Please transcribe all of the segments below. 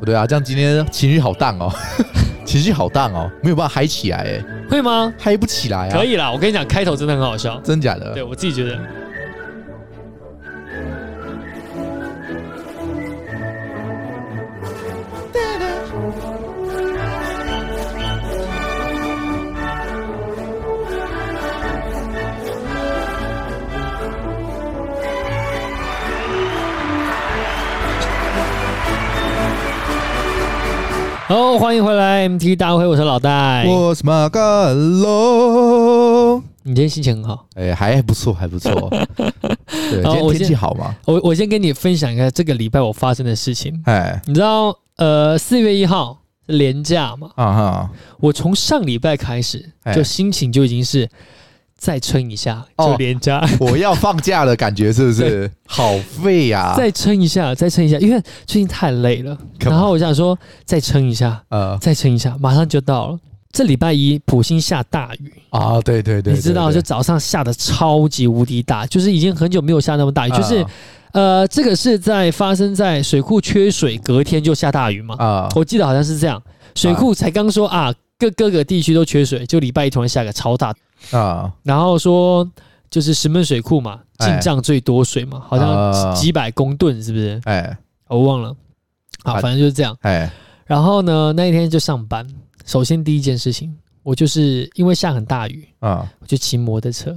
不对啊，这样今天情绪好荡哦，情绪好荡哦，没有办法嗨起来哎，会吗？嗨不起来啊。可以啦，我跟你讲，开头真的很好笑，真假的？对我自己觉得。欢迎回来 MT 大会，我是老戴，我是马格龙。你今天心情很好？哎，还不错，还不错。对，今天天气好吗？我我先跟你分享一下这个礼拜我发生的事情。哎，你知道，呃，四月一号是连假嘛？啊哈。我从上礼拜开始，就心情就已经是。再撑一下就连假，哦，我要放假的感觉是不是？好废呀！再撑一下，再撑一下，因为最近太累了。然后我想说，再撑一下，呃，再撑一下，马上就到了。这礼拜一，普星下大雨啊！对对对，你知道，就早上下的超级无敌大，就是已经很久没有下那么大雨。就是，呃，这个是在发生在水库缺水，隔天就下大雨嘛？啊，我记得好像是这样。水库才刚说啊，各各个地区都缺水，就礼拜一突然下个超大。啊，然后说就是石门水库嘛，进账最多水嘛，好像几百公吨，是不是？哎，我忘了。好，反正就是这样。哎，然后呢，那一天就上班。首先第一件事情，我就是因为下很大雨啊，我就骑摩托车。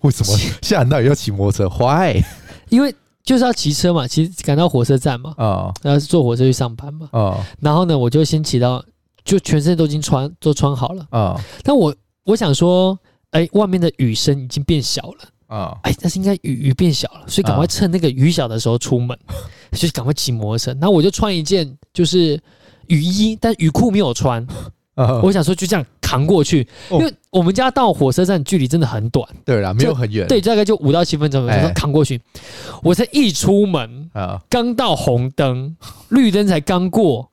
为什么 下很大雨要骑摩托车？Why？因为就是要骑车嘛，骑赶到火车站嘛。啊，然后坐火车去上班嘛。啊，然后呢，我就先骑到，就全身都已经穿都穿好了。啊，但我。我想说，哎，外面的雨声已经变小了啊！哎，但是应该雨雨变小了，所以赶快趁那个雨小的时候出门，就赶快骑摩托车。那我就穿一件就是雨衣，但雨裤没有穿。我想说就这样扛过去，因为我们家到火车站距离真的很短。对啦，没有很远。对，大概就五到七分钟。我说扛过去，我才一出门啊，刚到红灯，绿灯才刚过，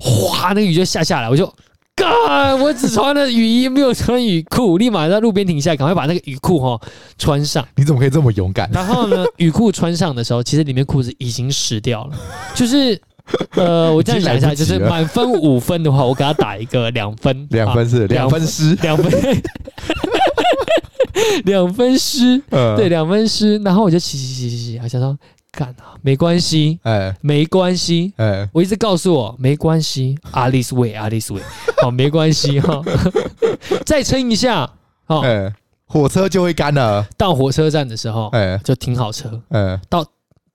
哗，那个雨就下下来，我就。God, 我只穿了雨衣，没有穿雨裤，立马在路边停下来，赶快把那个雨裤哈穿上。你怎么可以这么勇敢？然后呢，雨裤穿上的时候，其实里面裤子已经湿掉了。就是呃，我这样想一下，就是满分五分的话，我给他打一个两分，两分是两分湿，两分 两分湿，对，两分湿。然后我就洗洗洗洗洗，好像说。干啊，没关系，哎，没关系，哎，我一直告诉我没关系，阿里斯威，阿里斯威，好，没关系哈，再撑一下，好，火车就会干了。到火车站的时候，哎，就停好车，哎，到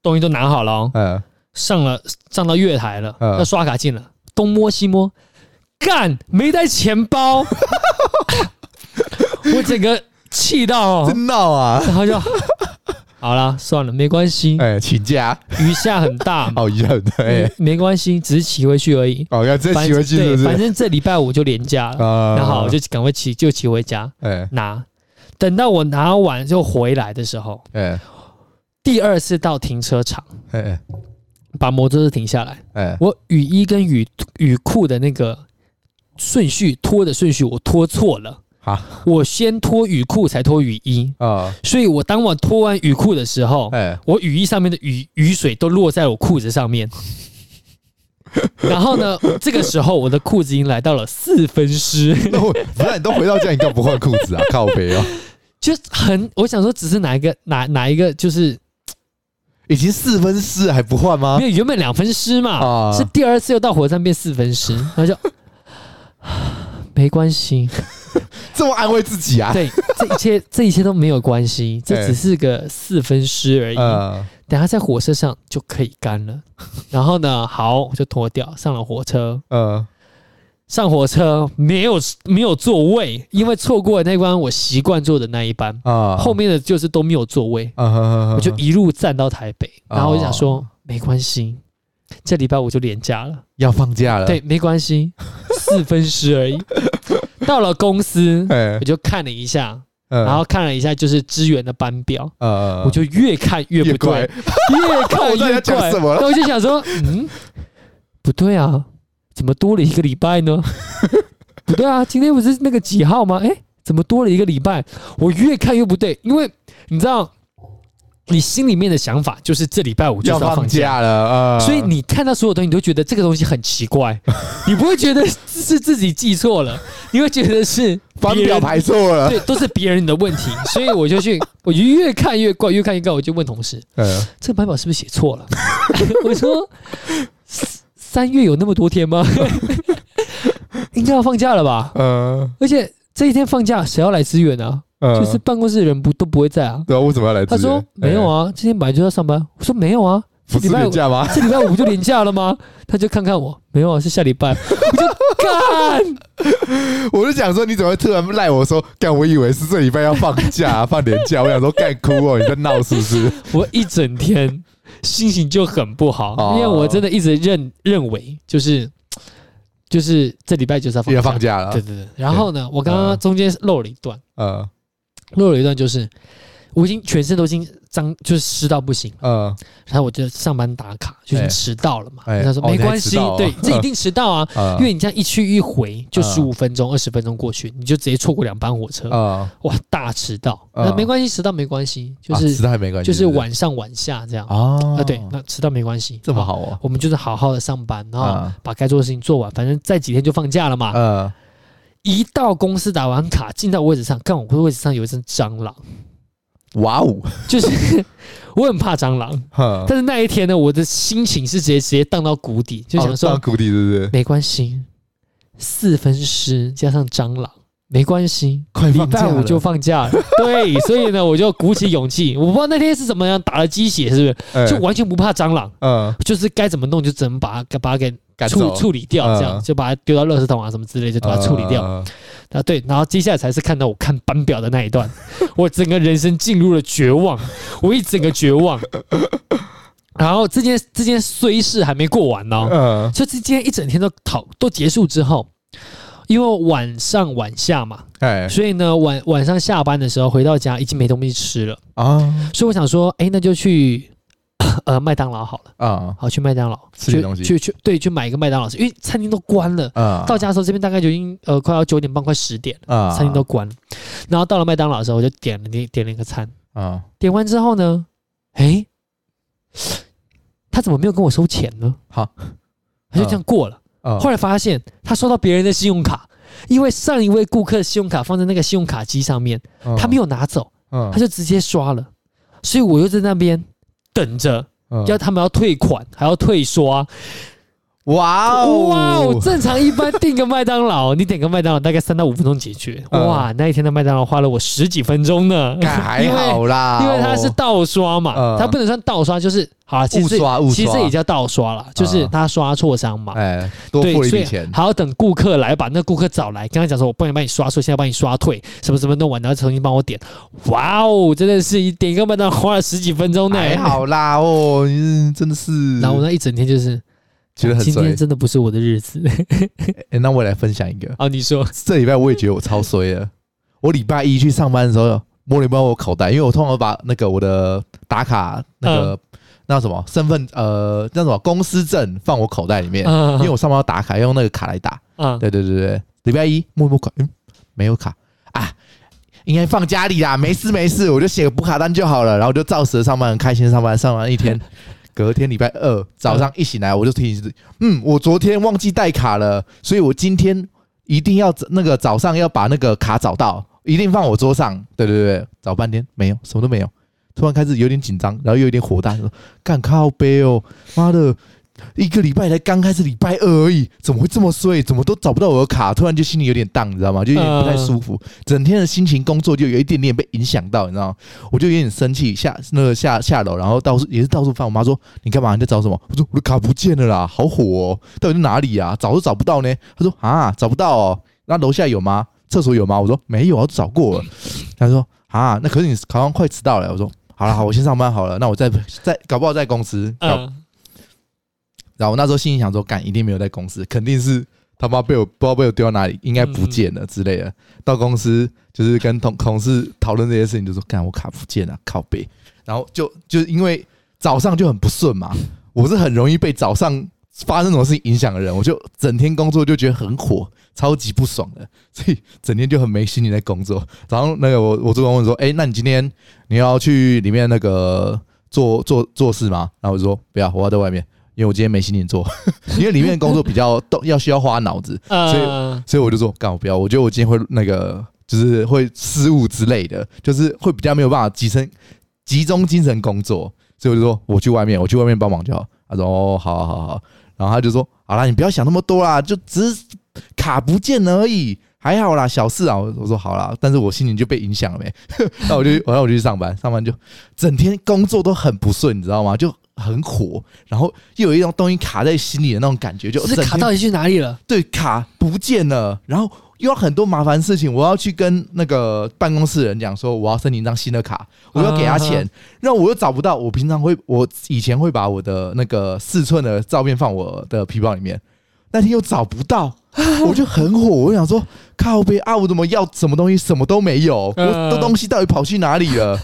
东西都拿好了，嗯，上了上到月台了，要刷卡进了，东摸西摸，干，没带钱包，我整个气到，真闹啊，然后就。好啦，算了，没关系。哎，请假。雨下很大，哦，雨很大，没关系，只是骑回去而已。哦，要再骑回去是不是？对，反正这礼拜五就连假了。那好，我就赶快骑，就骑回家。哎，拿。等到我拿完就回来的时候，哎，第二次到停车场，哎，把摩托车停下来。哎，我雨衣跟雨雨裤的那个顺序脱的顺序，我脱错了。啊！我先脱雨裤，才脱雨衣啊，所以我当我脱完雨裤的时候，哎，我雨衣上面的雨雨水都落在我裤子上面。然后呢，这个时候我的裤子已经来到了四分湿。那你都回到家，你干嘛不换裤子啊？靠北哦，就很我想说，只是哪一个哪哪一个就是已经四分湿还不换吗？因为原本两分湿嘛，啊，是第二次又到火车站变四分湿，然后就 没关系。这么安慰自己啊？对，这一切 这一切都没有关系，这只是个四分尸而已。欸、等下在火车上就可以干了。然后呢，好，我就脱掉，上了火车。嗯，上火车没有没有座位，因为错过了那关我习惯坐的那一班啊。后面的就是都没有座位，我就一路站到台北。然后我就想说，没关系，这礼拜我就连假了，要放假了。对，没关系，四分尸而已。到了公司，我就看了一下，然后看了一下就是支援的班表，我就越看越不对，越看越怪。那我就想说，嗯，不对啊，怎么多了一个礼拜呢？不对啊，今天不是那个几号吗？哎，怎么多了一个礼拜？我越看越不对，因为你知道，你心里面的想法就是这礼拜五就要放假了，呃、所以你看到所有东西，你都觉得这个东西很奇怪，你不会觉得是自己记错了，你会觉得是班表排错了，对，都是别人的问题。所以我就去，我就越看越怪，越看越怪，我就问同事，呃、这个班表是不是写错了？我说三月有那么多天吗？应该要放假了吧？呃、而且这一天放假，谁要来支援呢？就是办公室的人不都不会在啊？对啊，为什么要来？他说没有啊，今天本来就要上班。我说没有啊，不是年假吗？这礼拜五就连假了吗？他就看看我，没有啊，是下礼拜。我就 干，我就想说，你怎么会突然赖我说干？我以为是这礼拜要放假，放年假。我想说干哭哦，你在闹是不是？我一整天心情就很不好，因为我真的一直认认为就是。就是这礼拜就是要放假，放假了。对对对。然后呢，我刚刚中间漏了一段，呃，漏了一段就是。我已经全身都已经脏，就是湿到不行。嗯，然后我就上班打卡，就已经迟到了嘛。他说没关系，对，这一定 迟到啊，因为你这样一去一回就十五分钟、二十分钟过去，你就直接错过两班火车。啊，哇，大迟到。那没关系，迟到没关系，就是迟到还没关系，就是晚上晚下这样。啊，对，那迟到没关系，这么好哦。我们就是好好的上班，然后把该做的事情做完，反正再几天就放假了嘛。嗯，一到公司打完卡，进到位置上，看我的位置上有一只蟑螂。哇哦，就是我很怕蟑螂，但是那一天呢，我的心情是直接直接荡到谷底，就想说谷底对不对？没关系，四分尸加上蟑螂没关系，礼拜五就放假。了。对，所以呢，我就鼓起勇气，我不知道那天是怎么样打了鸡血，是不是？就完全不怕蟑螂，嗯，就是该怎么弄就怎么把它把它给处处理掉，这样就把它丢到垃圾桶啊什么之类，就把它处理掉。啊，对，然后接下来才是看到我看班表的那一段，我整个人生进入了绝望，我一整个绝望。然后这件这件衰事还没过完呢，嗯，所以今天一整天都讨都结束之后，因为晚上晚下嘛，哎，所以呢晚晚上下班的时候回到家已经没东西吃了啊，所以我想说，哎，那就去。呃，麦当劳好了啊，好去麦当劳吃点东西，去去对，去买一个麦当劳吃，因为餐厅都关了啊。到家的时候，这边大概就已经呃快要九点半，快十点啊，餐厅都关了。然后到了麦当劳的时候，我就点了点点了一个餐啊。点完之后呢，哎，他怎么没有跟我收钱呢？好，他就这样过了。后来发现他收到别人的信用卡，因为上一位顾客的信用卡放在那个信用卡机上面，他没有拿走，他就直接刷了。所以我又在那边。等着，要他们要退款，还要退刷。哇哦哇哦！正常一般订个麦当劳，你点个麦当劳大概三到五分钟解决。哇，那一天的麦当劳花了我十几分钟呢。还好啦，因为 它是倒刷嘛，它不能算倒刷，就是好了，其实其实也叫倒刷了，就是他刷错商嘛。哎，多付一笔钱，还要等顾客来把那顾客找来，跟他讲说，我帮你帮你刷错，现在帮你刷退，什么什么弄完，然后重新帮我点。哇哦，真的是一点一个麦当劳花了十几分钟呢。还好啦哦，真的是。然后我那一整天就是。觉得很今天真的不是我的日子。欸，那我来分享一个。啊，你说这礼拜我也觉得我超衰了。我礼拜一去上班的时候，摸了一摸我口袋，因为我通常把那个我的打卡那个那什么身份呃那什么公司证放我口袋里面，因为我上班要打卡，要用那个卡来打。嗯，对对对对。礼拜一摸一摸卡，嗯，没有卡啊，应该放家里啦，没事没事，我就写个补卡单就好了，然后就照实上班，很开心上班，上完一天。隔天礼拜二早上一醒来，我就提醒自己，嗯，我昨天忘记带卡了，所以我今天一定要那个早上要把那个卡找到，一定放我桌上。对对对，找半天没有，什么都没有，突然开始有点紧张，然后又有点火大，说干靠背哦，妈的！一个礼拜才刚开始，礼拜二而已，怎么会这么衰？怎么都找不到我的卡？突然就心里有点荡，你知道吗？就有点不太舒服，整天的心情、工作就有一点点被影响到，你知道吗？我就有点生气，下那个下下楼，然后到处也是到处翻。我妈说：“你干嘛？你在找什么？”我说：“我的卡不见了啦，好火哦！到底在哪里呀？找都找不到呢。”她说：“啊，找不到哦。那楼下有吗？厕所有吗？”我说：“没有，我都找过了。”她说：“啊，那可是你好像快迟到了。”我说：“好了，好，我先上班好了。那我再再搞不好在公司。”然后我那时候心里想说，干一定没有在公司，肯定是他妈被我不知道被我丢到哪里，应该不见了之类的。到公司就是跟同同事讨论这些事情，就说干我卡不见了，靠背。然后就就因为早上就很不顺嘛，我是很容易被早上发生什么事情影响的人，我就整天工作就觉得很火，超级不爽的，所以整天就很没心情在工作。然后那个我我主管问说：“哎，那你今天你要去里面那个做做做事吗？”然后我就说：“不要，我要在外面，因为我今天没心情做，因为里面的工作比较动，要需要花脑子，所以所以我就说干我不要，我觉得我今天会那个就是会失误之类的，就是会比较没有办法集成集中精神工作，所以我就说我去外面，我去外面帮忙就好。”他说：“哦，好好好。”然后他就说：“好啦，你不要想那么多啦，就只是卡不见而已，还好啦，小事啊。”我说：“好啦，但是我心情就被影响了没？那我就，然后我就去上班，上班就整天工作都很不顺，你知道吗？就很火，然后又有一种东西卡在心里的那种感觉，就是卡到底去哪里了？对，卡不见了，然后。”又有很多麻烦事情，我要去跟那个办公室人讲说，我要申请一张新的卡，我要给他钱，然后我又找不到。我平常会，我以前会把我的那个四寸的照片放我的皮包里面，那天又找不到，我就很火，我想说靠背啊，我怎么要什么东西什么都没有，我的东西到底跑去哪里了？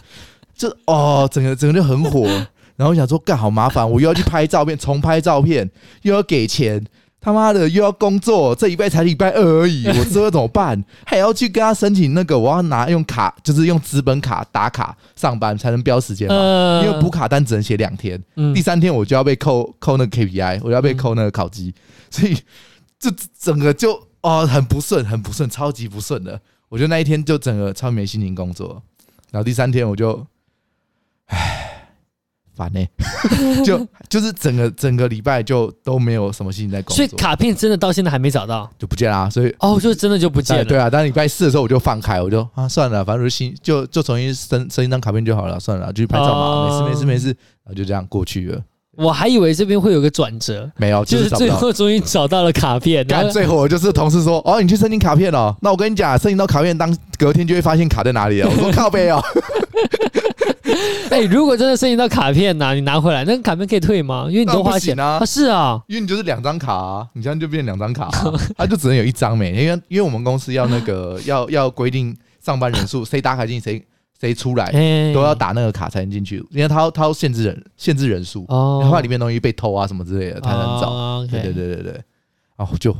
就哦，整个整个就很火，然后我想说干好麻烦，我又要去拍照片，重拍照片，又要给钱。他妈的又要工作，这礼拜才礼拜二而已，我这怎么办？还要去跟他申请那个，我要拿用卡，就是用纸本卡打卡上班才能标时间嘛？因为补卡单只能写两天，第三天我就要被扣扣那个 KPI，我要被扣那个考绩，所以这整个就哦很不顺，很不顺，超级不顺的。我觉得那一天就整个超没心情工作，然后第三天我就，唉。烦呢、欸，就就是整个整个礼拜就都没有什么心情在工作，所以卡片真的到现在还没找到，就不见啦。所以哦，就真的就不见了。对啊，当礼拜四的时候我就放开，我就啊算了，反正就新就就重新申申一张卡片就好了，算了，就去拍照嘛，哦、没事没事没事，然后就这样过去了。我还以为这边会有个转折，没有，就是最后终于找到了卡片。但最后就是同事说：“哦，你去申请卡片哦。”那我跟你讲，申请到卡片当隔天就会发现卡在哪里了。我说靠背哦。哎、欸，如果真的申请到卡片呐，你拿回来，那个卡片可以退吗？因为你都花钱啊。啊是啊，因为你就是两张卡啊，你这样就变两张卡，啊，它就只能有一张没。因为因为我们公司要那个要要规定上班人数，谁打卡进谁谁出来都要打那个卡才能进去，因为他要他要限制人限制人数，哦，然后里面东西被偷啊什么之类的才能找。哦 okay，对对对对对，然后就。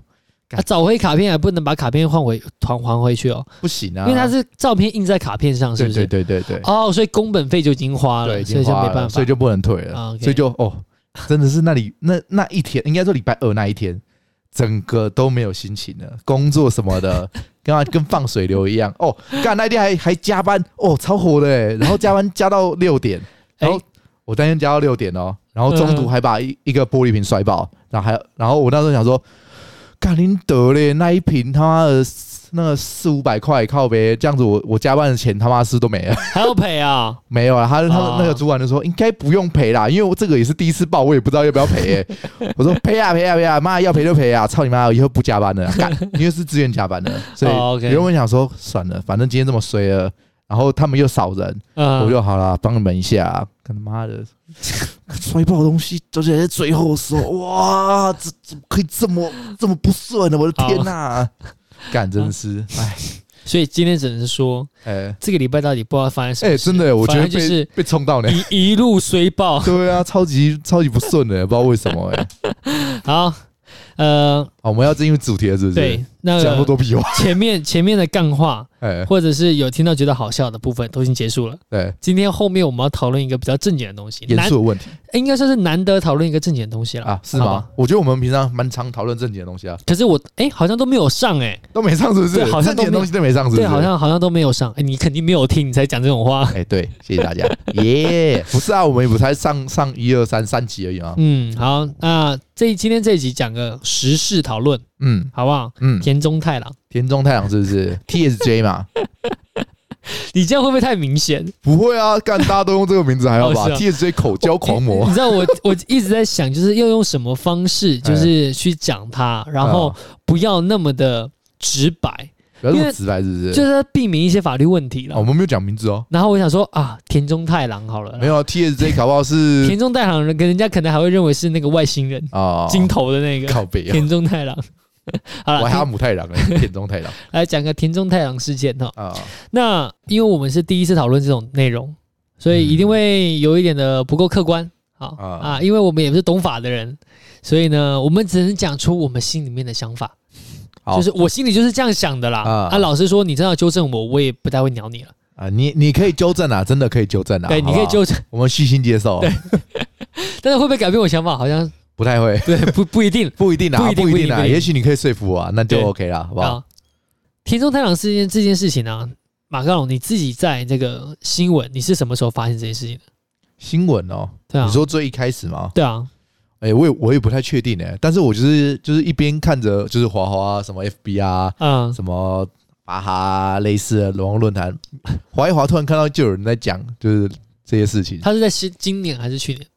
他找回卡片还不能把卡片换回还还回去哦，不行啊，因为它是照片印在卡片上，是不是？对对对对哦，所以工本费就已经花了，对，所以就没办法，所以就不能退了，所以就哦，真的是那里那那一天，应该说礼拜二那一天，整个都没有心情了，工作什么的，跟他跟放水流一样。哦，干那天还还加班，哦，超火的哎，然后加班加到六点，然后我当天加到六点哦，然后中途还把一一个玻璃瓶摔爆，然后还然后我那时候想说。干林德嘞，那一瓶他妈的那个四五百块靠呗，这样子我我加班的钱他妈是都没了，还要赔啊？没有啊，他他那个主管就说应该不用赔啦，因为我这个也是第一次报，我也不知道要不要赔、欸。我说赔啊赔啊赔啊，妈要赔就赔啊！操你妈，以后不加班了，干，因为是自愿加班的，所以有人会想说算了，反正今天这么衰了，然后他们又少人，我就好了，帮你们一下，干他妈的。摔爆东西，而且在最后的时候，哇，这怎么可以这么这么不顺呢？我的天呐、啊，干真的是，哎，所以今天只能说，哎，这个礼拜到底不知道发生什么？哎，真的，我觉得就是被冲到了，一一路衰爆，对啊，超级超级不顺的，不知道为什么哎。好。呃，我们要进入主题了，是不是？对，那讲那么多屁话，前面前面的干话，哎，或者是有听到觉得好笑的部分，都已经结束了。对，今天后面我们要讨论一个比较正经的东西，严肃的问题，应该算是难得讨论一个正经的东西了啊？是吗？我觉得我们平常蛮常讨论正经的东西啊。可是我哎，好像都没有上哎，都没上是不是？好像正经的东西都没上是不是？对，好像好像都没有上。哎，你肯定没有听，你才讲这种话。哎，对，谢谢大家。耶，不是啊，我们也不才上上一二三三集而已啊。嗯，好，那这今天这一集讲个时事讨论。嗯，好不好？嗯，田中太郎，田中太郎是不是 TSJ 嘛？你这样会不会太明显？不会啊，干大家都用这个名字还好吧？TSJ 口交狂魔，你知道我我一直在想，就是要用什么方式，就是去讲他，然后不要那么的直白，不要那么直白，是不是？就是避免一些法律问题了。我们没有讲名字哦。然后我想说啊，田中太郎好了，没有 TSJ 搞不好是 田中太郎，人跟人家可能还会认为是那个外星人啊，金头的那个靠北田中太郎。好了，我还有母太郎 田中太郎来讲个田中太郎事件哈。啊，那因为我们是第一次讨论这种内容，所以一定会有一点的不够客观好啊，啊，因为我们也不是懂法的人，所以呢，我们只能讲出我们心里面的想法。好就是我心里就是这样想的啦。啊，啊，老实说，你真的要纠正我，我也不太会鸟你了。啊，你你可以纠正啊，真的可以纠正啊。对，好好你可以纠正，我们虚心接受。对，但是会不会改变我想法？好像不太会。对，不不一定，不一定啊，不一定，不一定啊。也许你可以说服我啊，那就 OK 了，好不好？田中太郎事件这件事情呢、啊，马克龙，你自己在这个新闻，你是什么时候发现这件事情的？新闻哦，对啊，你说最一开始吗？对啊。哎、欸，我也我也不太确定哎，但是我就是就是一边看着就是华华啊，什么 FB 啊，嗯，什么巴哈类似的网络论坛，滑一滑，突然看到就有人在讲，就是这些事情。他是在新今年还是去年？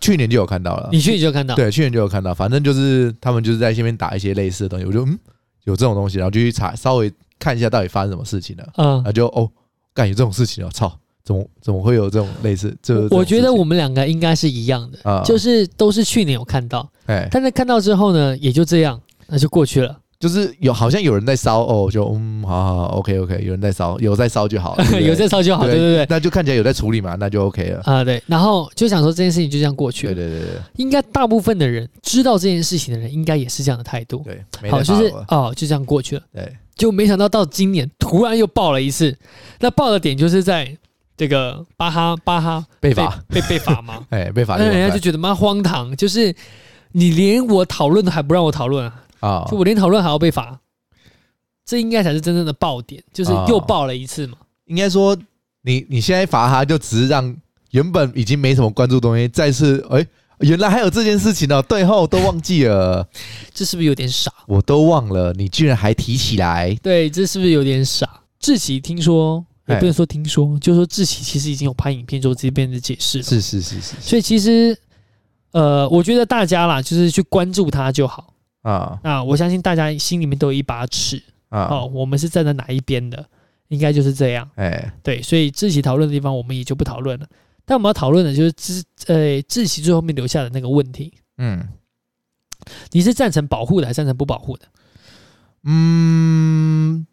去年就有看到了。你去年就有看到？对，去年就有看到。反正就是他们就是在下面打一些类似的东西，我就嗯，有这种东西，然后就去查，稍微看一下到底发生什么事情了。嗯，然后就哦，干有这种事情了，操！怎么怎么会有这种类似？这我觉得我们两个应该是一样的，嗯、就是都是去年有看到，哎，但是看到之后呢，也就这样，那就过去了。就是有好像有人在烧哦，就嗯，好好好，OK OK，有人在烧，有在烧就好，对对？有在烧就好，对对对，那就看起来有在处理嘛，那就 OK 了。啊。对，然后就想说这件事情就这样过去了，对对对对，应该大部分的人知道这件事情的人，应该也是这样的态度，对，好，就是哦，就这样过去了，对，就没想到到今年突然又爆了一次，那爆的点就是在。这个巴哈巴哈被罚被被罚吗？哎，被罚，那人家就觉得蛮荒唐，就是你连我讨论都还不让我讨论啊！就我连讨论还要被罚，这应该才是真正的爆点，就是又爆了一次嘛。应该说，你你现在罚他，就只是让原本已经没什么关注东西，再次哎，原来还有这件事情呢，对后都忘记了，这是不是有点傻？我都忘了，你居然还提起来？对，这是不是有点傻？志奇听说。也不能说听说，就是说志奇其实已经有拍影片做这边的解释了。是是是是。所以其实，呃，我觉得大家啦，就是去关注他就好啊。那，我相信大家心里面都有一把尺啊。哦，我们是站在哪一边的，应该就是这样。哎，对，所以志奇讨论的地方，我们也就不讨论了。但我们要讨论的就是志呃志奇最后面留下的那个问题。嗯，你是赞成保护的，还是赞成不保护的？嗯。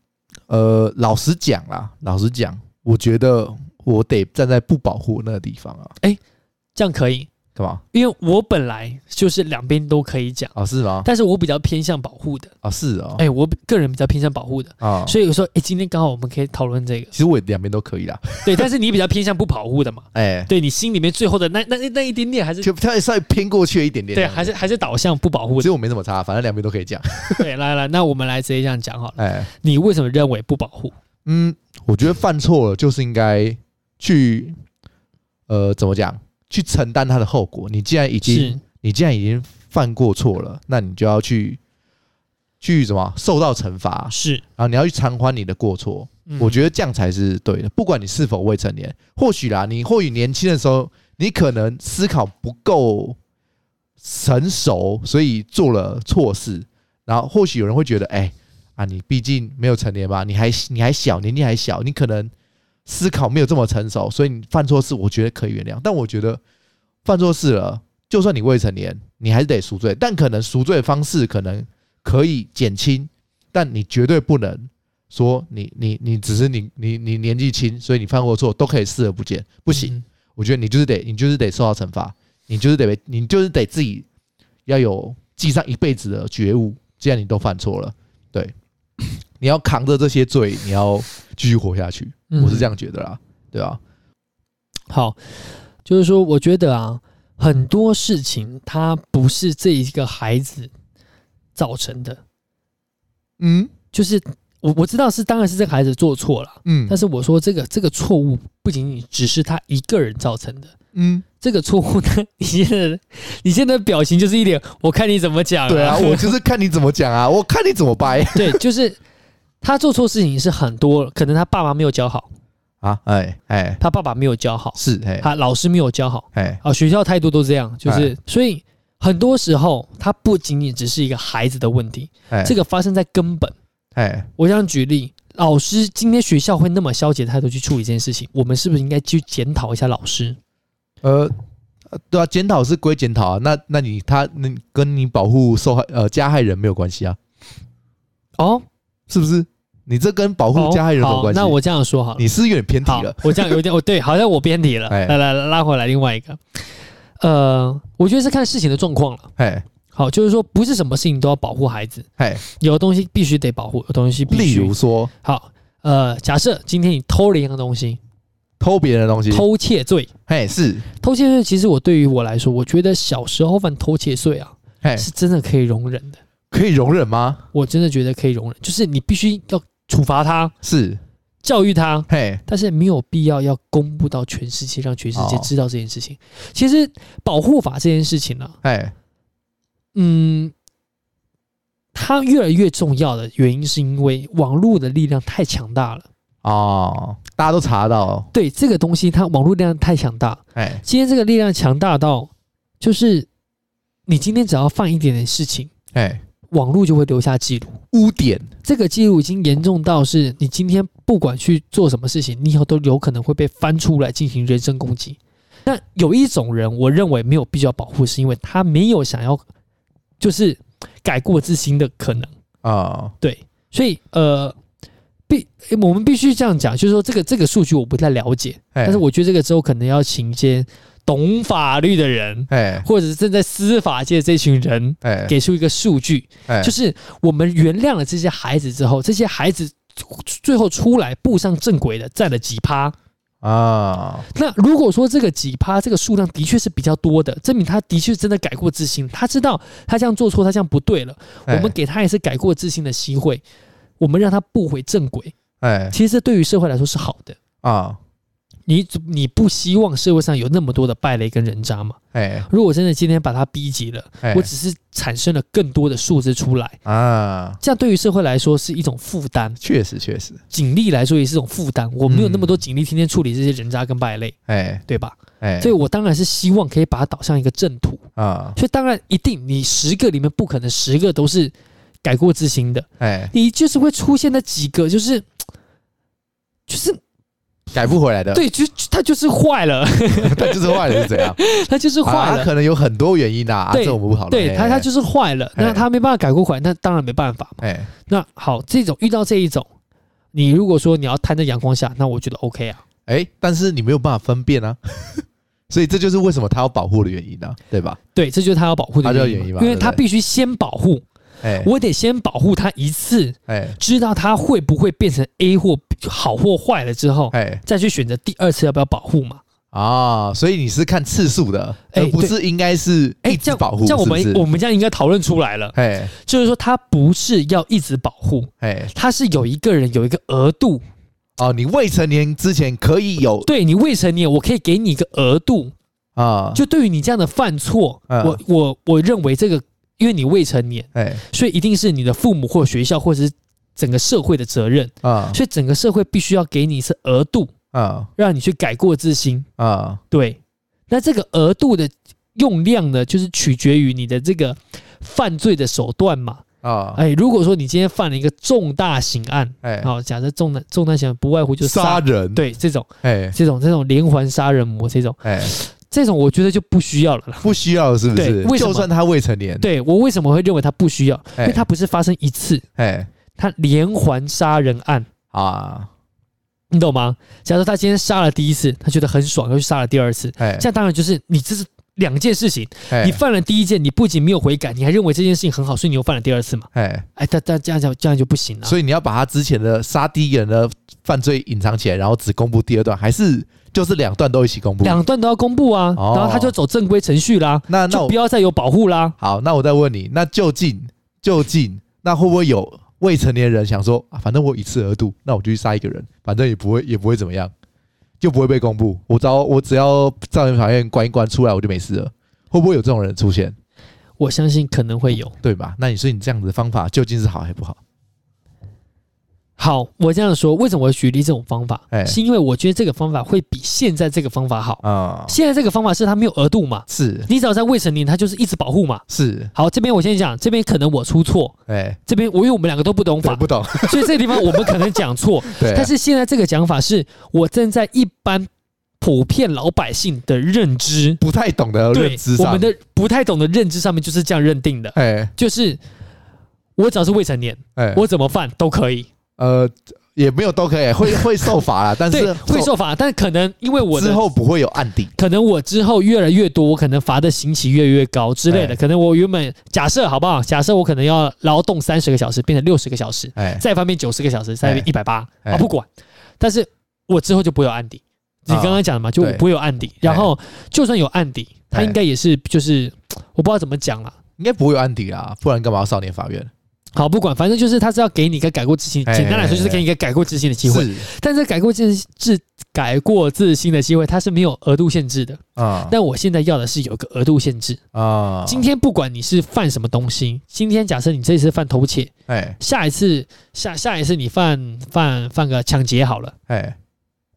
呃，老实讲啦，老实讲，我觉得我得站在不保护那个地方啊。哎，这样可以。干嘛？因为我本来就是两边都可以讲啊，是吗？但是我比较偏向保护的啊，是哦。哎，我个人比较偏向保护的啊，所以有时候哎，今天刚好我们可以讨论这个。其实我两边都可以啦，对，但是你比较偏向不保护的嘛，哎，对你心里面最后的那那那一点点还是就它稍微偏过去了一点点，对，还是还是导向不保护的。其实我没什么差，反正两边都可以讲。对，来来，那我们来直接这样讲好了。哎，你为什么认为不保护？嗯，我觉得犯错了就是应该去，呃，怎么讲？去承担他的后果。你既然已经，你既然已经犯过错了，那你就要去，去什么？受到惩罚。是，然后你要去偿还你的过错。嗯、我觉得这样才是对的。不管你是否未成年，或许啦，你或许年轻的时候，你可能思考不够成熟，所以做了错事。然后或许有人会觉得，哎、欸。啊，你毕竟没有成年吧？你还你还小，年纪还小，你可能思考没有这么成熟，所以你犯错事，我觉得可以原谅。但我觉得犯错事了，就算你未成年，你还是得赎罪。但可能赎罪的方式可能可以减轻，但你绝对不能说你你你只是你你你年纪轻，所以你犯过错都可以视而不见，不行。我觉得你就是得你就是得受到惩罚，你就是得你就是得自己要有记上一辈子的觉悟。既然你都犯错了，对。你要扛着这些罪，你要继续活下去，我是这样觉得啦，对吧？好，就是说，我觉得啊，很多事情它不是这一个孩子造成的，嗯，就是我我知道是当然是这个孩子做错了，嗯，但是我说这个这个错误不仅仅只是他一个人造成的，嗯，这个错误呢，你现在你现在的表情就是一点，我看你怎么讲，对啊，我就是看你怎么讲啊，我看你怎么掰，对，就是。他做错事情是很多，可能他爸妈没有教好。啊，哎哎，他爸爸没有教好，是哎，他老师没有教好，哎，啊，学校态度都这样，就是，所以很多时候他不仅仅只是一个孩子的问题，这个发生在根本，哎，我想举例，老师今天学校会那么消极的态度去处理这件事情，我们是不是应该去检讨一下老师？呃，对啊，检讨是归检讨啊，那那你他那跟你保护受害呃加害人没有关系啊？哦，是不是？你这跟保护加害人有关系？那我这样说好了，你是有点偏题了。我这样有点，我对，好像我偏题了。来来来，拉回来另外一个。呃，我觉得是看事情的状况了。哎，好，就是说不是什么事情都要保护孩子。哎，有的东西必须得保护，有的东西必须。例如说，好，呃，假设今天你偷了一样东西，偷别人的东西，偷窃罪。哎，是偷窃罪。其实我对于我来说，我觉得小时候犯偷窃罪啊，是真的可以容忍的。可以容忍吗？我真的觉得可以容忍，就是你必须要处罚他，是。教育他，嘿，但是没有必要要公布到全世界，让全世界知道这件事情。哦、其实保护法这件事情呢、啊，哎，嗯，它越来越重要的原因是因为网络的力量太强大了。哦，大家都查得到，对这个东西，它网络力量太强大，哎，今天这个力量强大到，就是你今天只要犯一点点事情，哎。网络就会留下记录污点，这个记录已经严重到是你今天不管去做什么事情，你以后都有可能会被翻出来进行人身攻击。那有一种人，我认为没有必要保护，是因为他没有想要就是改过自新的可能啊。对，所以呃，必我们必须这样讲，就是说这个这个数据我不太了解，但是我觉得这个之后可能要请一些。懂法律的人，哎，或者是正在司法界的这群人，哎，给出一个数据，哎，就是我们原谅了这些孩子之后，这些孩子最后出来步上正轨的占了几趴。啊？那如果说这个几趴这个数量的确是比较多的，证明他的确真的改过自新，他知道他这样做错，他这样不对了，我们给他也是改过自新的机会，我们让他步回正轨，哎，其实这对于社会来说是好的。啊。你你不希望社会上有那么多的败类跟人渣嘛？哎，如果真的今天把他逼急了，我只是产生了更多的数字出来啊，这样对于社会来说是一种负担。确实，确实，警力来说也是一种负担。我没有那么多警力天天处理这些人渣跟败类，哎，对吧？哎，所以我当然是希望可以把它导向一个正途啊。所以当然一定，你十个里面不可能十个都是改过自新的，哎，你就是会出现那几个，就是就是。改不回来的，对，就它就是坏了，它就是坏了是怎样？它就是坏了，可能有很多原因啊，这我们不讨论。对它它就是坏了，那它没办法改过回来，那当然没办法嘛。哎，那好，这种遇到这一种，你如果说你要摊在阳光下，那我觉得 OK 啊。哎，但是你没有办法分辨啊，所以这就是为什么他要保护的原因呢，对吧？对，这就是他要保护的原因嘛，因为他必须先保护。哎，我得先保护他一次，哎，知道他会不会变成 A 或好或坏了之后，哎，再去选择第二次要不要保护嘛？啊，所以你是看次数的，而不是应该是哎这样保护。像我们我们这样应该讨论出来了，哎，就是说他不是要一直保护，哎，他是有一个人有一个额度，哦，你未成年之前可以有，对你未成年，我可以给你一个额度。啊，就对于你这样的犯错，我我我认为这个。因为你未成年，哎，所以一定是你的父母或学校，或者是整个社会的责任。啊。所以整个社会必须要给你一次额度啊，让你去改过自新。啊。对，那这个额度的用量呢，就是取决于你的这个犯罪的手段嘛。啊。哎，如果说你今天犯了一个重大刑案，哎，好，假设重大重大刑案不外乎就是杀人，对这种，哎，这种这种连环杀人魔这种，哎。这种我觉得就不需要了，不需要是不是？对，就算他未成年，对，我为什么会认为他不需要？因为他不是发生一次，哎，他连环杀人案。啊，你懂吗？假如他今天杀了第一次，他觉得很爽，又去杀了第二次，哎，这样当然就是你这是两件事情，你犯了第一件，你不仅没有悔改，你还认为这件事情很好，所以你又犯了第二次嘛？哎，哎，但但这样讲这样就不行了。所以你要把他之前的杀第一个人的犯罪隐藏起来，然后只公布第二段，还是？就是两段都一起公布，两段都要公布啊，哦、然后他就走正规程序啦。那那就不要再有保护啦。好，那我再问你，那就近就近那会不会有未成年人想说啊，反正我一次额度，那我就去杀一个人，反正也不会也不会怎么样，就不会被公布。我只要我只要造刑法院关一关出来，我就没事了。会不会有这种人出现？我相信可能会有，对吧？那你说你这样子的方法究竟是好还是不好？好，我这样说，为什么我举例这种方法？哎，是因为我觉得这个方法会比现在这个方法好啊。现在这个方法是它没有额度嘛？是，你只要在未成年，它就是一直保护嘛？是。好，这边我先讲，这边可能我出错，哎，这边我因为我们两个都不懂法，不懂，所以这个地方我们可能讲错。对，但是现在这个讲法是我站在一般普遍老百姓的认知，不太懂的认知上，我们的不太懂的认知上面就是这样认定的。哎，就是我只要是未成年，哎，我怎么犯都可以。呃，也没有都可以，会 会受罚啦，但是会受罚，但可能因为我之后不会有案底，可能我之后越来越多，我可能罚的刑期越来越高之类的，可能我原本假设好不好？假设我可能要劳动三十个小时变成六十个小时，哎，再翻变九十个小时，再变一百八，啊不管，但是我之后就不会有案底。你刚刚讲的嘛，就不会有案底，然后就算有案底，他应该也是就是我不知道怎么讲了，应该不会有案底啦，不然干嘛要少年法院？好，不管，反正就是他是要给你一个改过自新，简单来说就是给你一个改过自新的机会。但是改过自自改过自新的机会，它是没有额度限制的啊。但我现在要的是有个额度限制啊。今天不管你是犯什么东西，今天假设你这次犯偷窃，哎，下一次下下一次你犯犯犯个抢劫好了，哎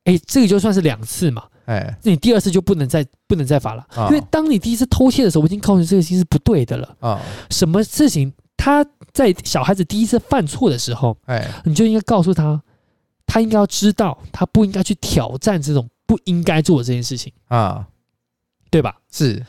哎，这个就算是两次嘛，哎，那你第二次就不能再不能再罚了，因为当你第一次偷窃的时候，我已经告诉你这个事情是不对的了啊。什么事情？他在小孩子第一次犯错的时候，哎，你就应该告诉他，他应该要知道，他不应该去挑战这种不应该做的这件事情啊，对吧？是，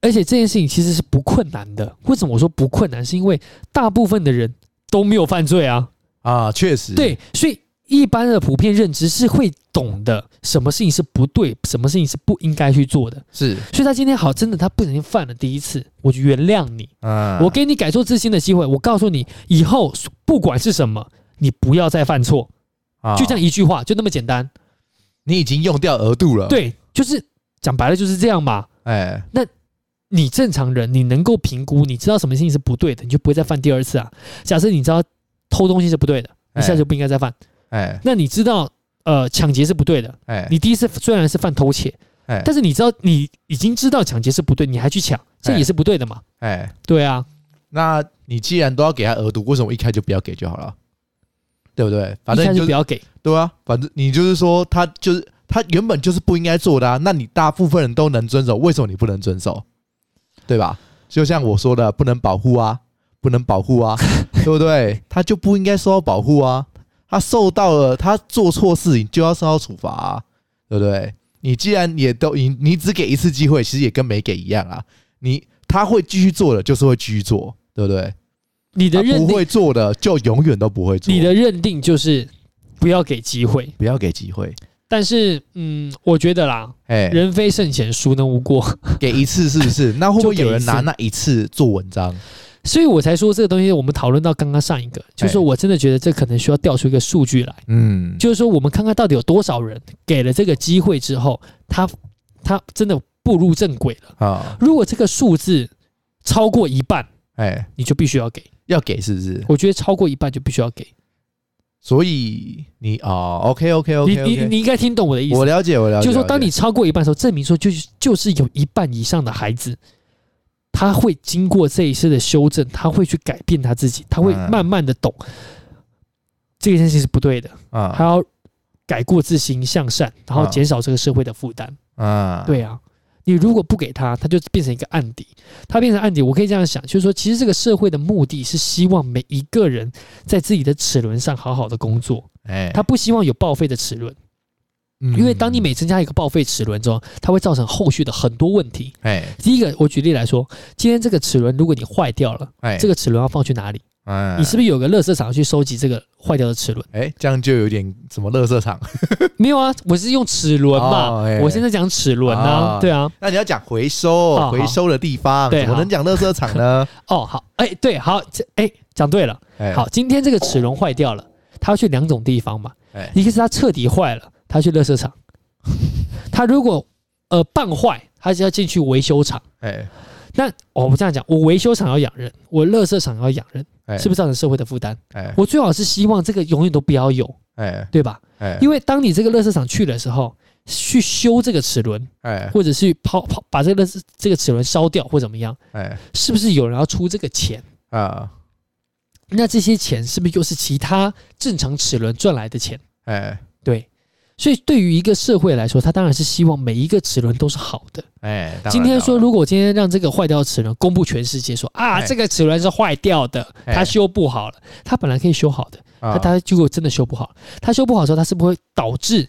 而且这件事情其实是不困难的。为什么我说不困难？是因为大部分的人都没有犯罪啊啊，确实，对，所以。一般的普遍认知是会懂的，什么事情是不对，什么事情是不应该去做的。是，所以他今天好，真的他不小心犯了第一次，我就原谅你。啊，我给你改错自新的机会，我告诉你，以后不管是什么，你不要再犯错。啊，就这样一句话，就那么简单。你已经用掉额度了。对，就是讲白了就是这样嘛。哎，那你正常人，你能够评估，你知道什么事情是不对的，你就不会再犯第二次啊。假设你知道偷东西是不对的，你下次就不应该再犯。哎，那你知道，呃，抢劫是不对的。哎，你第一次虽然是犯偷窃，哎，但是你知道，你已经知道抢劫是不对，你还去抢，这也是不对的嘛。哎，对啊。那你既然都要给他额度，为什么一开就不要给就好了？对不对？反正就不要给。对啊，反正你就是说，他就是他原本就是不应该做的啊。那你大部分人都能遵守，为什么你不能遵守？对吧？就像我说的，不能保护啊，不能保护啊，对不对？他就不应该受到保护啊。他受到了，他做错事情就要受到处罚啊，对不对？你既然也都你你只给一次机会，其实也跟没给一样啊。你他会继续做的，就是会继续做，对不对？你的认定不会做的，就永远都不会做。你的认定就是不要给机会，不要给机会。但是，嗯，我觉得啦，哎，人非圣贤，孰能无过？给一次是不是？那会不会有人拿那一次做文章？所以我才说这个东西，我们讨论到刚刚上一个，就是说我真的觉得这可能需要调出一个数据来，嗯，就是说我们看看到底有多少人给了这个机会之后，他他真的步入正轨了啊。如果这个数字超过一半，哎，你就必须要给，要给是不是？我觉得超过一半就必须要给。所以你哦，OK OK OK，你你你应该听懂我的意思。我了解，我了解。就是说，当你超过一半的时候，证明说就是就是有一半以上的孩子。他会经过这一次的修正，他会去改变他自己，他会慢慢的懂这件事情是不对的啊，他要改过自新向善，然后减少这个社会的负担。啊。对啊，你如果不给他，他就变成一个案底，他变成案底，我可以这样想，就是说，其实这个社会的目的是希望每一个人在自己的齿轮上好好的工作，哎，他不希望有报废的齿轮。因为当你每增加一个报废齿轮之后，它会造成后续的很多问题。哎，第一个，我举例来说，今天这个齿轮如果你坏掉了，哎，这个齿轮要放去哪里？哎，你是不是有个垃圾场去收集这个坏掉的齿轮？哎，这样就有点什么垃圾场？没有啊，我是用齿轮嘛。我现在讲齿轮呢，对啊。那你要讲回收，回收的地方，怎么能讲垃圾场呢？哦，好，哎，对，好，这哎，讲对了。好，今天这个齿轮坏掉了，它要去两种地方嘛。哎，一个是它彻底坏了。他去垃圾场，他如果呃办坏，他就要进去维修厂。哎，那我们这样讲，我维修厂要养人，我垃圾场要养人，是不是造成社会的负担？哎，我最好是希望这个永远都不要有，哎，对吧？哎，因为当你这个垃圾场去的时候，去修这个齿轮，哎，或者是抛抛把这个这个齿轮烧掉或怎么样，哎，是不是有人要出这个钱啊？那这些钱是不是又是其他正常齿轮赚来的钱？哎，对。所以，对于一个社会来说，他当然是希望每一个齿轮都是好的。哎，今天说，如果今天让这个坏掉的齿轮公布全世界说啊，这个齿轮是坏掉的，它修不好了，它本来可以修好的，他他结果真的修不好，它修不好的时候，他是不会导致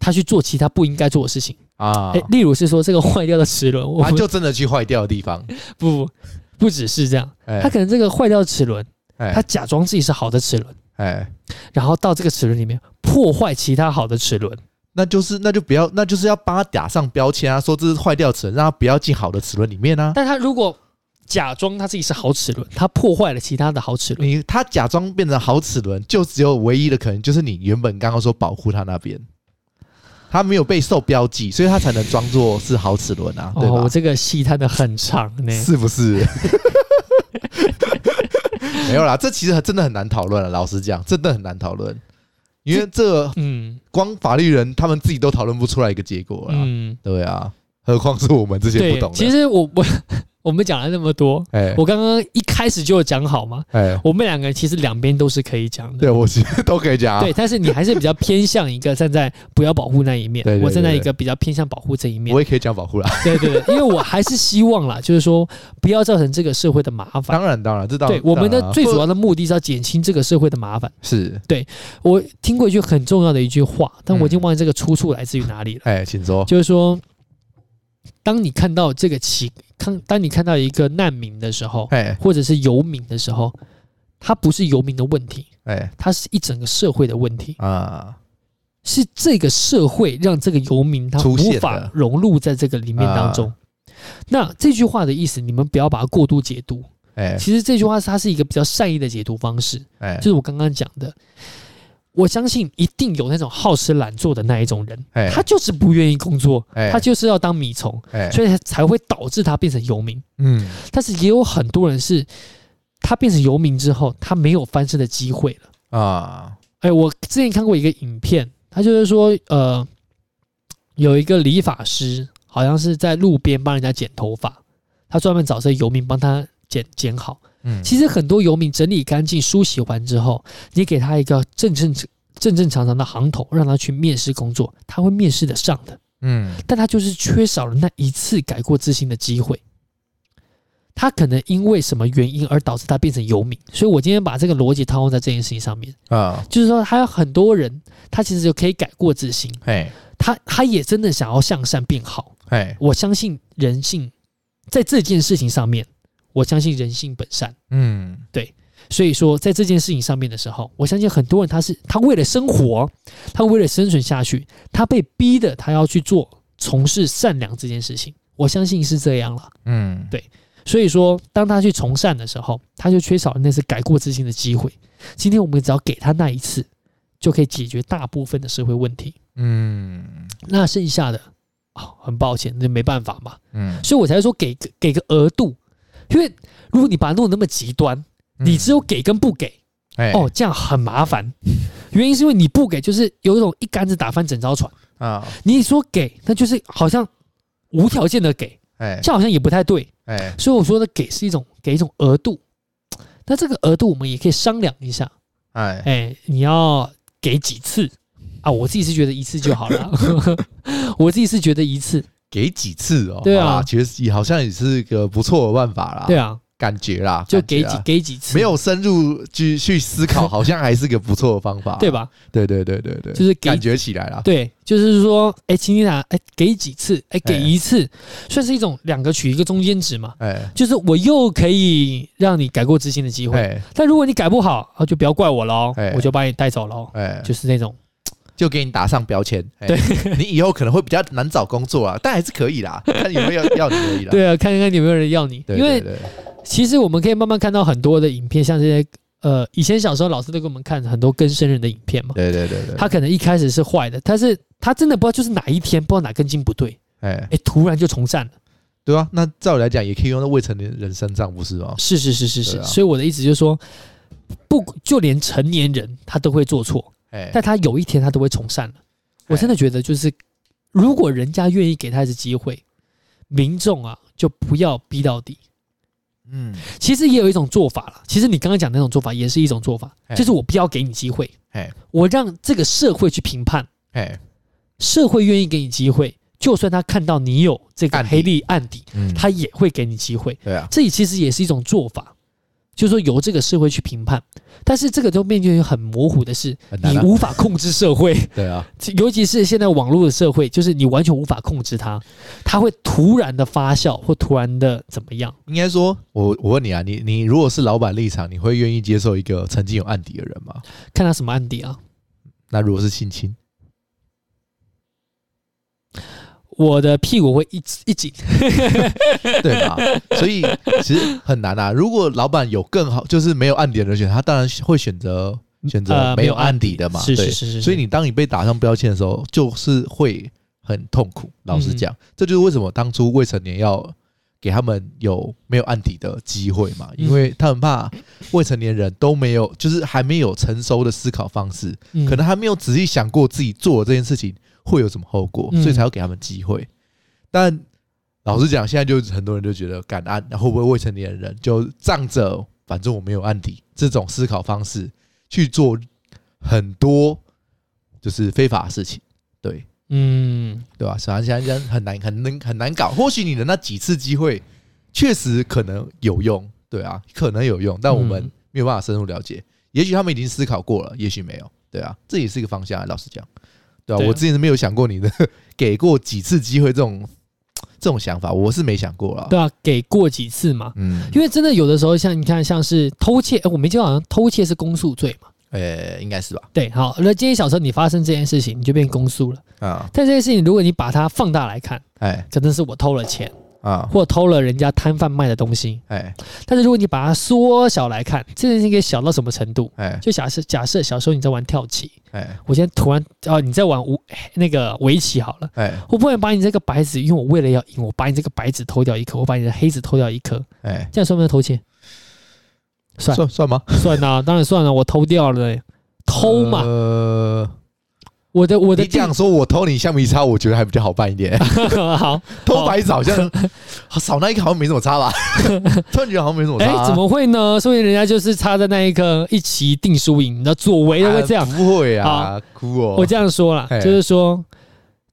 他去做其他不应该做的事情啊。哎，例如是说这个坏掉的齿轮，他就真的去坏掉的地方。不不，不只是这样，他可能这个坏掉的齿轮，他假装自己是好的齿轮。哎，然后到这个齿轮里面破坏其他好的齿轮，那就是那就不要，那就是要帮他打上标签啊，说这是坏掉齿轮，让他不要进好的齿轮里面啊。但他如果假装他自己是好齿轮，他破坏了其他的好齿轮，你他假装变成好齿轮，就只有唯一的可能就是你原本刚刚说保护他那边。他没有被受标记，所以他才能装作是好齿轮啊，对吧？我、哦、这个戏摊的很长呢，是不是？没有啦，这其实真的很难讨论了。老实讲，真的很难讨论，因为这嗯，光法律人他们自己都讨论不出来一个结果啦。嗯，对啊，何况是我们这些不懂的。其实我我。我们讲了那么多，欸、我刚刚一开始就讲好嘛，欸、我们两个人其实两边都是可以讲的，对，我其实都可以讲、啊，对，但是你还是比较偏向一个站在不要保护那一面，我站在一个比较偏向保护这一面，我也可以讲保护啦，对对对，因为我还是希望啦，就是说不要造成这个社会的麻烦，当然当然，这当然对我们的最主要的目的是要减轻这个社会的麻烦，是。对我听过一句很重要的一句话，但我已经忘记这个出处来自于哪里了，哎、欸，请说，就是说。当你看到这个奇，看当你看到一个难民的时候，或者是游民的时候，他不是游民的问题，哎，他是一整个社会的问题。啊，是这个社会让这个游民他无法融入在这个里面当中。那这句话的意思，你们不要把它过度解读，哎，其实这句话它是一个比较善意的解读方式，哎，就是我刚刚讲的。我相信一定有那种好吃懒做的那一种人，他就是不愿意工作，他就是要当米虫，所以才会导致他变成游民。嗯，但是也有很多人是，他变成游民之后，他没有翻身的机会了啊！哎，我之前看过一个影片，他就是说，呃，有一个理发师，好像是在路边帮人家剪头发，他专门找这些游民帮他剪剪好。嗯，其实很多游民整理干净、梳洗完之后，你给他一个正正正正常常的行头，让他去面试工作，他会面试得上的。嗯，但他就是缺少了那一次改过自新的机会。他可能因为什么原因而导致他变成游民，所以我今天把这个逻辑套用在这件事情上面啊，就是说还有很多人，他其实就可以改过自新。哎，他他也真的想要向善变好。哎，我相信人性在这件事情上面。我相信人性本善，嗯，对，所以说在这件事情上面的时候，我相信很多人他是他为了生活，他为了生存下去，他被逼的他要去做从事善良这件事情，我相信是这样了，嗯，对，所以说当他去从善的时候，他就缺少了那次改过自新的机会。今天我们只要给他那一次，就可以解决大部分的社会问题，嗯，那剩下的哦，很抱歉，那没办法嘛，嗯，所以我才说给个给个额度。因为如果你把它弄得那么极端，你只有给跟不给，哦，这样很麻烦。原因是因为你不给，就是有一种一竿子打翻整艘船啊。你说给，那就是好像无条件的给，这好像也不太对。所以我说的给是一种给一种额度。那这个额度我们也可以商量一下。哎，你要给几次啊？我自己是觉得一次就好了。我自己是觉得一次。给几次哦？对啊，其实也好像也是一个不错的办法啦。对啊，感觉啦，就给几给几次，没有深入去去思考，好像还是个不错的方法，对吧？对对对对对，就是感觉起来了。对，就是说，哎，请你俩，哎，给几次？哎，给一次，算是一种两个取一个中间值嘛。哎，就是我又可以让你改过自新的机会，但如果你改不好，就不要怪我喽，我就把你带走喽。哎，就是那种。就给你打上标签，对，你以后可能会比较难找工作啊，但还是可以啦，看有没有要你而已啦。对啊，看看有没有人要你。因为其实我们可以慢慢看到很多的影片，像这些呃，以前小时候老师都给我们看很多更生人的影片嘛。对对对对。他可能一开始是坏的，但是他真的不知道就是哪一天不知道哪根筋不对，哎哎，突然就从善了。对啊，那照理来讲也可以用在未成年人身上，不是吗？是是是是是。所以我的意思就是说，不就连成年人他都会做错，哎，但他有一天他都会从善了。我真的觉得，就是如果人家愿意给他一次机会，民众啊就不要逼到底。嗯，其实也有一种做法了。其实你刚刚讲那种做法也是一种做法，就是我不要给你机会，哎我让这个社会去评判。哎社会愿意给你机会，就算他看到你有这个黑历案底，他也会给你机会。对啊，这里其实也是一种做法。就是说由这个社会去评判，但是这个都面对很模糊的事，你无法控制社会。对啊，尤其是现在网络的社会，就是你完全无法控制它，它会突然的发酵或突然的怎么样？应该说，我我问你啊，你你如果是老板立场，你会愿意接受一个曾经有案底的人吗？看他什么案底啊？那如果是性侵？我的屁股会一一紧，对吧？所以其实很难啊。如果老板有更好，就是没有案底的人选，他当然会选择选择没有案底的嘛。是是是是。所以你当你被打上标签的时候，就是会很痛苦。老实讲，这就是为什么当初未成年要给他们有没有案底的机会嘛，因为他们怕未成年人都没有，就是还没有成熟的思考方式，可能还没有仔细想过自己做的这件事情。会有什么后果，所以才要给他们机会。但老实讲，现在就很多人就觉得敢案，会不会未成年人就仗着反正我没有案底这种思考方式去做很多就是非法的事情？对，嗯，对吧？实际上现在很难、很难、很难搞。或许你的那几次机会确实可能有用，对啊，可能有用，但我们没有办法深入了解。也许他们已经思考过了，也许没有，对啊，这也是一个方向。老实讲。对啊，我之前是没有想过你的 给过几次机会这种这种想法，我是没想过了。对啊，给过几次嘛，嗯，因为真的有的时候，像你看，像是偷窃，哎，我没记错，好像偷窃是公诉罪嘛，呃，应该是吧？对，好，那今天小时候你发生这件事情，你就变公诉了啊。但这件事情，如果你把它放大来看，哎，真的是我偷了钱。啊，或偷了人家摊贩卖的东西，哎，但是如果你把它缩小来看，这件事情可以小到什么程度？哎，就假设假设小时候你在玩跳棋，哎，我现在突然哦你在玩围那个围棋好了，哎，我不能把你这个白子，因为我为了要赢，我把你这个白子偷掉一颗，我把你的黑子偷掉一颗，哎，这样算不算偷窃？算。算算吗？算啊，当然算了，我偷掉了，偷嘛。呃我的我的，你这样说，我偷你橡皮擦，我觉得还比较好办一点。好，偷白纸好像 少那一个好像没什么差吧？突然觉得好像没什么差。哎，怎么会呢？所以人家就是差在那一刻一起定输赢，你知道左为都会这样？不会啊，哭哦。我这样说了，就是说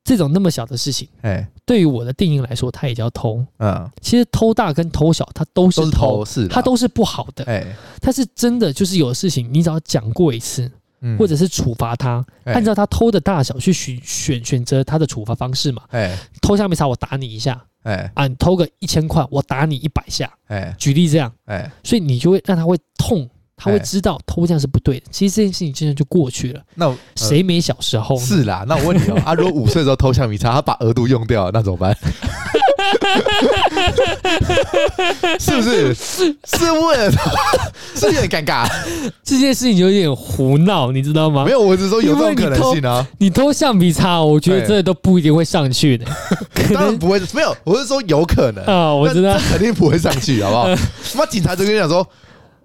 这种那么小的事情，哎，对于我的定义来说，它也叫偷。嗯，其实偷大跟偷小，它都是偷，是它都是不好的。哎，但是真的就是有事情，你只要讲过一次。或者是处罚他，按照他偷的大小去选选选择他的处罚方式嘛。哎，偷橡皮擦我打你一下，哎，啊，你偷个一千块我打你一百下，哎，举例这样，哎，所以你就会让他会痛，他会知道偷这样是不对的。其实这件事情真的就过去了。那谁没小时候？是啦，那我问你哦，啊，如果五岁的时候偷橡皮擦，他把额度用掉了，那怎么办？是不是？是问，是有点尴尬。这件事情有点胡闹，你知道吗？没有，我只是说有这种可能性啊。你偷橡皮擦，我觉得这都不一定会上去的。当然不会，没有，我是说有可能啊。我知道肯定不会上去，好不好？他妈警察就跟你讲说，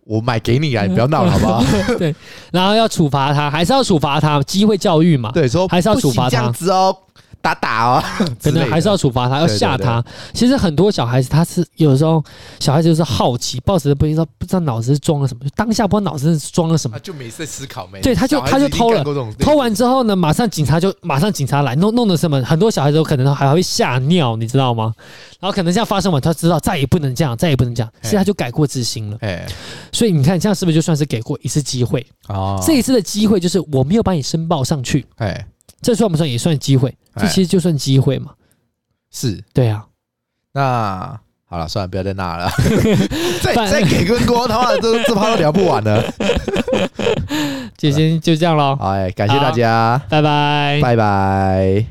我买给你啊，你不要闹了，好不好？对，然后要处罚他，还是要处罚他？机会教育嘛。对，说还是要处罚他这样子哦。打打哦，可能还是要处罚他，要吓他。其实很多小孩子他是有的时候，小孩子就是好奇，抱着不知道不知道脑子是装了什么，当下不知道脑子是装了什么，就没在思考没。对，他就他就偷了，偷完之后呢，马上警察就马上警察来弄弄的什么，很多小孩子都可能还会吓尿，你知道吗？然后可能这样发生完，他知道再也不能这样，再也不能这样，所以他就改过自新了。哎，所以你看这样是不是就算是给过一次机会？哦，这一次的机会就是我没有把你申报上去。哎。这算不算也算机会？这其实就算机会嘛。是，对啊。那好了，算了，不要再那了。再再给个锅，的话这这趴都聊不完了。就先就这样喽。好，哎，感谢大家，拜拜，拜拜。